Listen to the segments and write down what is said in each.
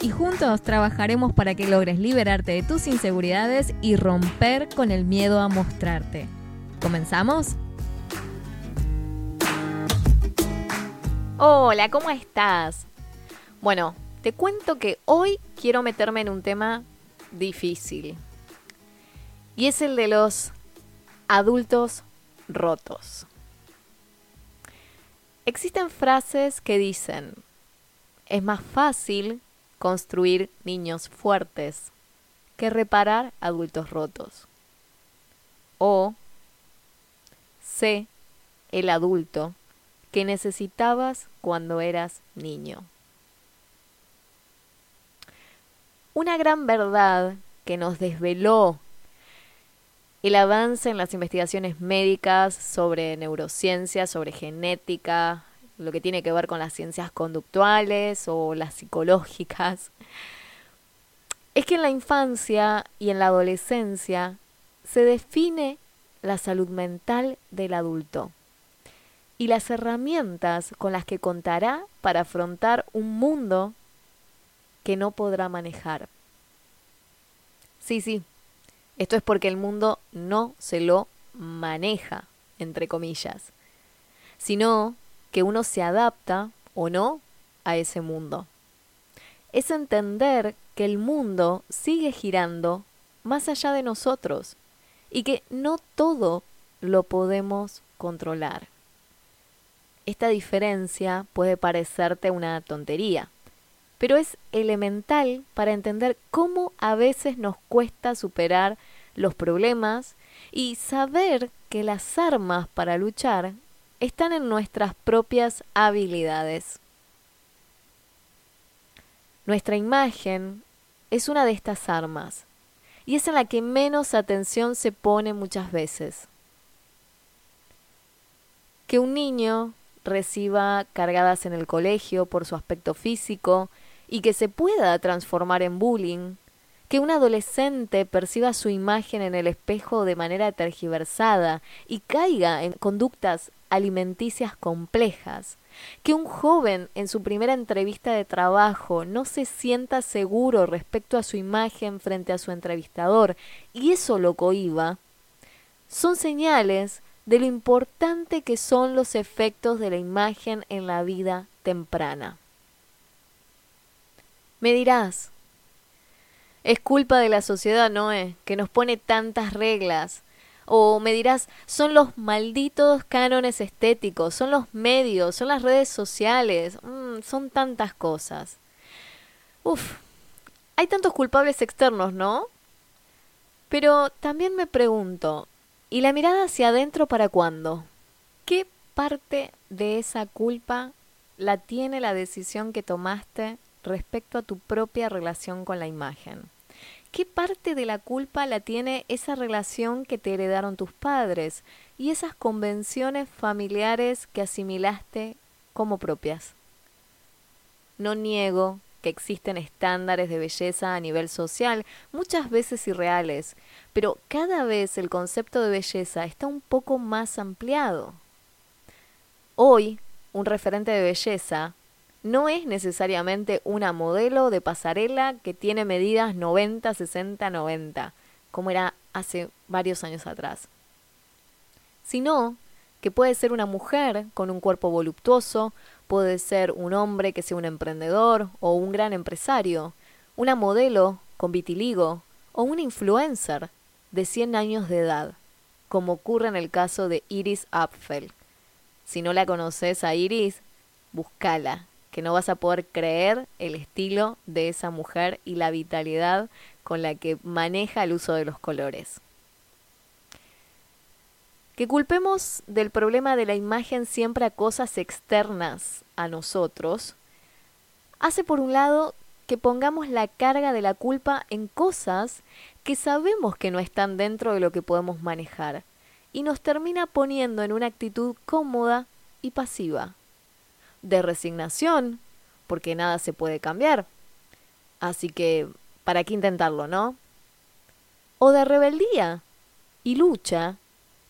y juntos trabajaremos para que logres liberarte de tus inseguridades y romper con el miedo a mostrarte. ¿Comenzamos? Hola, ¿cómo estás? Bueno, te cuento que hoy quiero meterme en un tema difícil. Y es el de los adultos rotos. Existen frases que dicen, es más fácil construir niños fuertes que reparar adultos rotos. O sé el adulto que necesitabas cuando eras niño. Una gran verdad que nos desveló el avance en las investigaciones médicas sobre neurociencia, sobre genética, lo que tiene que ver con las ciencias conductuales o las psicológicas, es que en la infancia y en la adolescencia se define la salud mental del adulto y las herramientas con las que contará para afrontar un mundo que no podrá manejar. Sí, sí, esto es porque el mundo no se lo maneja, entre comillas, sino que uno se adapta o no a ese mundo. Es entender que el mundo sigue girando más allá de nosotros y que no todo lo podemos controlar. Esta diferencia puede parecerte una tontería, pero es elemental para entender cómo a veces nos cuesta superar los problemas y saber que las armas para luchar están en nuestras propias habilidades. Nuestra imagen es una de estas armas y es en la que menos atención se pone muchas veces. Que un niño reciba cargadas en el colegio por su aspecto físico y que se pueda transformar en bullying, que un adolescente perciba su imagen en el espejo de manera tergiversada y caiga en conductas alimenticias complejas, que un joven en su primera entrevista de trabajo no se sienta seguro respecto a su imagen frente a su entrevistador y eso lo cohiba, son señales de lo importante que son los efectos de la imagen en la vida temprana. Me dirás, es culpa de la sociedad, Noé, que nos pone tantas reglas. O me dirás, son los malditos cánones estéticos, son los medios, son las redes sociales, mm, son tantas cosas. Uf, hay tantos culpables externos, ¿no? Pero también me pregunto, ¿y la mirada hacia adentro para cuándo? ¿Qué parte de esa culpa la tiene la decisión que tomaste respecto a tu propia relación con la imagen. ¿Qué parte de la culpa la tiene esa relación que te heredaron tus padres y esas convenciones familiares que asimilaste como propias? No niego que existen estándares de belleza a nivel social, muchas veces irreales, pero cada vez el concepto de belleza está un poco más ampliado. Hoy, un referente de belleza no es necesariamente una modelo de pasarela que tiene medidas 90, 60, 90, como era hace varios años atrás, sino que puede ser una mujer con un cuerpo voluptuoso, puede ser un hombre que sea un emprendedor o un gran empresario, una modelo con vitiligo o un influencer de 100 años de edad, como ocurre en el caso de Iris Apfel. Si no la conoces a Iris, búscala que no vas a poder creer el estilo de esa mujer y la vitalidad con la que maneja el uso de los colores. Que culpemos del problema de la imagen siempre a cosas externas a nosotros, hace por un lado que pongamos la carga de la culpa en cosas que sabemos que no están dentro de lo que podemos manejar y nos termina poniendo en una actitud cómoda y pasiva, de resignación, porque nada se puede cambiar. Así que, ¿para qué intentarlo, no? O de rebeldía y lucha,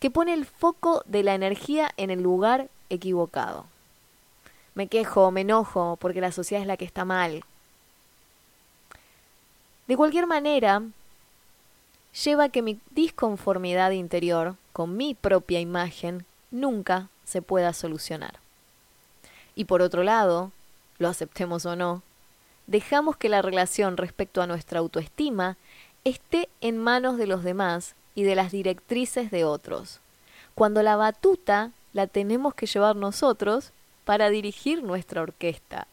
que pone el foco de la energía en el lugar equivocado. Me quejo, me enojo, porque la sociedad es la que está mal. De cualquier manera, lleva a que mi disconformidad interior con mi propia imagen nunca se pueda solucionar. Y por otro lado, lo aceptemos o no, dejamos que la relación respecto a nuestra autoestima esté en manos de los demás y de las directrices de otros, cuando la batuta la tenemos que llevar nosotros para dirigir nuestra orquesta.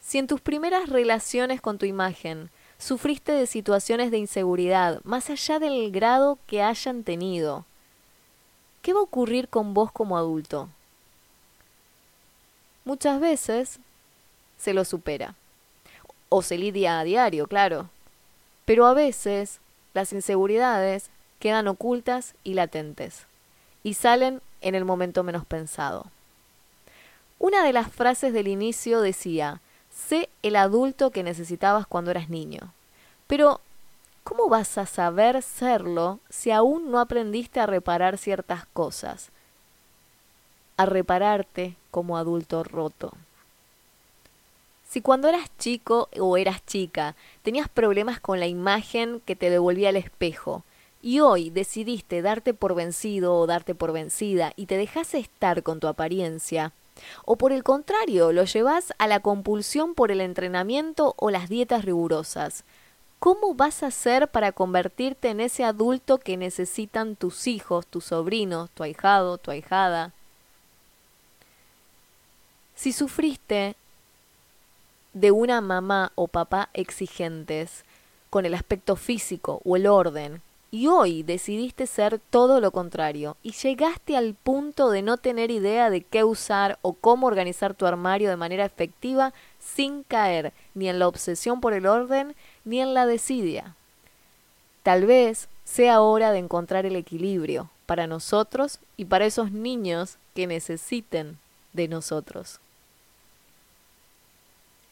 Si en tus primeras relaciones con tu imagen sufriste de situaciones de inseguridad, más allá del grado que hayan tenido. ¿Qué va a ocurrir con vos como adulto? Muchas veces se lo supera. O se lidia a diario, claro. Pero a veces las inseguridades quedan ocultas y latentes. Y salen en el momento menos pensado. Una de las frases del inicio decía, Sé el adulto que necesitabas cuando eras niño. Pero, ¿cómo vas a saber serlo si aún no aprendiste a reparar ciertas cosas? A repararte como adulto roto. Si cuando eras chico o eras chica tenías problemas con la imagen que te devolvía el espejo, y hoy decidiste darte por vencido o darte por vencida y te dejas estar con tu apariencia, o por el contrario, lo llevas a la compulsión por el entrenamiento o las dietas rigurosas. ¿Cómo vas a hacer para convertirte en ese adulto que necesitan tus hijos, tus sobrinos, tu ahijado, tu ahijada? Si sufriste de una mamá o papá exigentes con el aspecto físico o el orden, y hoy decidiste ser todo lo contrario y llegaste al punto de no tener idea de qué usar o cómo organizar tu armario de manera efectiva sin caer ni en la obsesión por el orden ni en la desidia. Tal vez sea hora de encontrar el equilibrio para nosotros y para esos niños que necesiten de nosotros.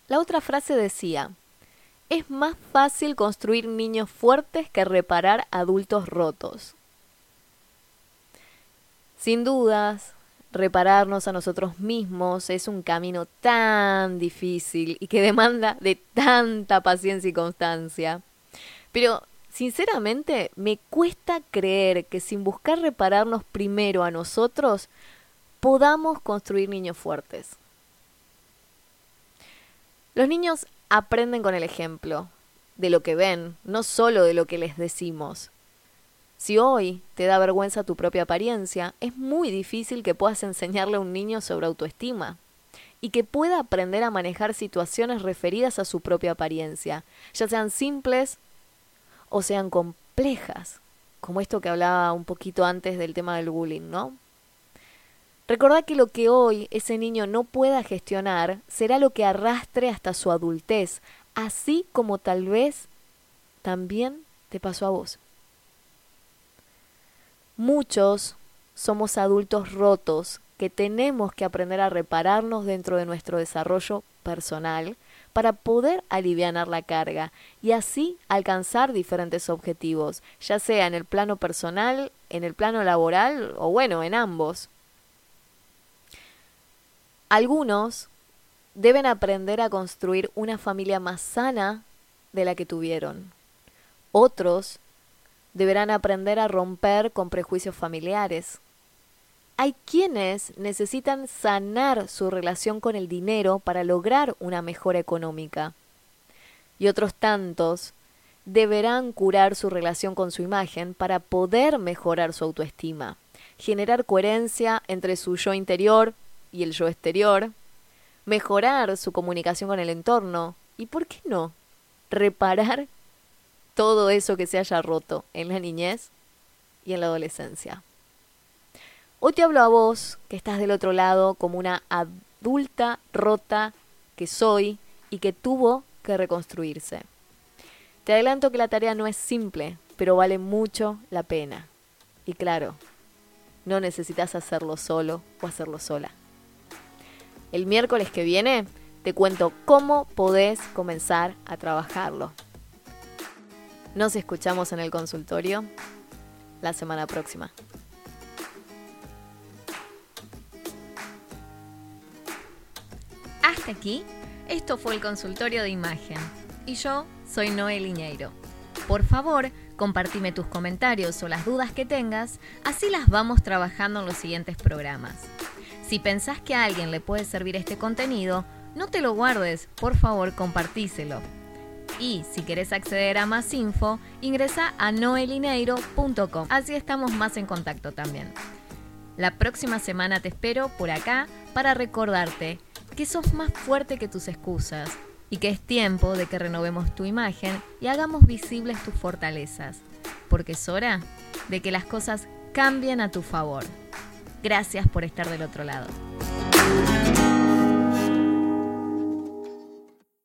La otra frase decía, es más fácil construir niños fuertes que reparar adultos rotos. Sin dudas, repararnos a nosotros mismos es un camino tan difícil y que demanda de tanta paciencia y constancia. Pero, sinceramente, me cuesta creer que sin buscar repararnos primero a nosotros, podamos construir niños fuertes. Los niños aprenden con el ejemplo, de lo que ven, no solo de lo que les decimos. Si hoy te da vergüenza tu propia apariencia, es muy difícil que puedas enseñarle a un niño sobre autoestima y que pueda aprender a manejar situaciones referidas a su propia apariencia, ya sean simples o sean complejas, como esto que hablaba un poquito antes del tema del bullying, ¿no? Recordá que lo que hoy ese niño no pueda gestionar será lo que arrastre hasta su adultez, así como tal vez también te pasó a vos. Muchos somos adultos rotos que tenemos que aprender a repararnos dentro de nuestro desarrollo personal para poder aliviar la carga y así alcanzar diferentes objetivos, ya sea en el plano personal, en el plano laboral o bueno, en ambos. Algunos deben aprender a construir una familia más sana de la que tuvieron. Otros deberán aprender a romper con prejuicios familiares. Hay quienes necesitan sanar su relación con el dinero para lograr una mejora económica. Y otros tantos deberán curar su relación con su imagen para poder mejorar su autoestima, generar coherencia entre su yo interior y el yo exterior, mejorar su comunicación con el entorno y, ¿por qué no?, reparar todo eso que se haya roto en la niñez y en la adolescencia. Hoy te hablo a vos, que estás del otro lado, como una adulta rota que soy y que tuvo que reconstruirse. Te adelanto que la tarea no es simple, pero vale mucho la pena. Y claro, no necesitas hacerlo solo o hacerlo sola. El miércoles que viene te cuento cómo podés comenzar a trabajarlo. Nos escuchamos en el consultorio la semana próxima. Hasta aquí, esto fue el consultorio de imagen. Y yo soy Noel Liñeiro. Por favor, compartime tus comentarios o las dudas que tengas, así las vamos trabajando en los siguientes programas. Si pensás que a alguien le puede servir este contenido, no te lo guardes, por favor compartíselo. Y si querés acceder a más info, ingresa a noelineiro.com. Así estamos más en contacto también. La próxima semana te espero por acá para recordarte que sos más fuerte que tus excusas y que es tiempo de que renovemos tu imagen y hagamos visibles tus fortalezas, porque es hora de que las cosas cambien a tu favor. Gracias por estar del otro lado.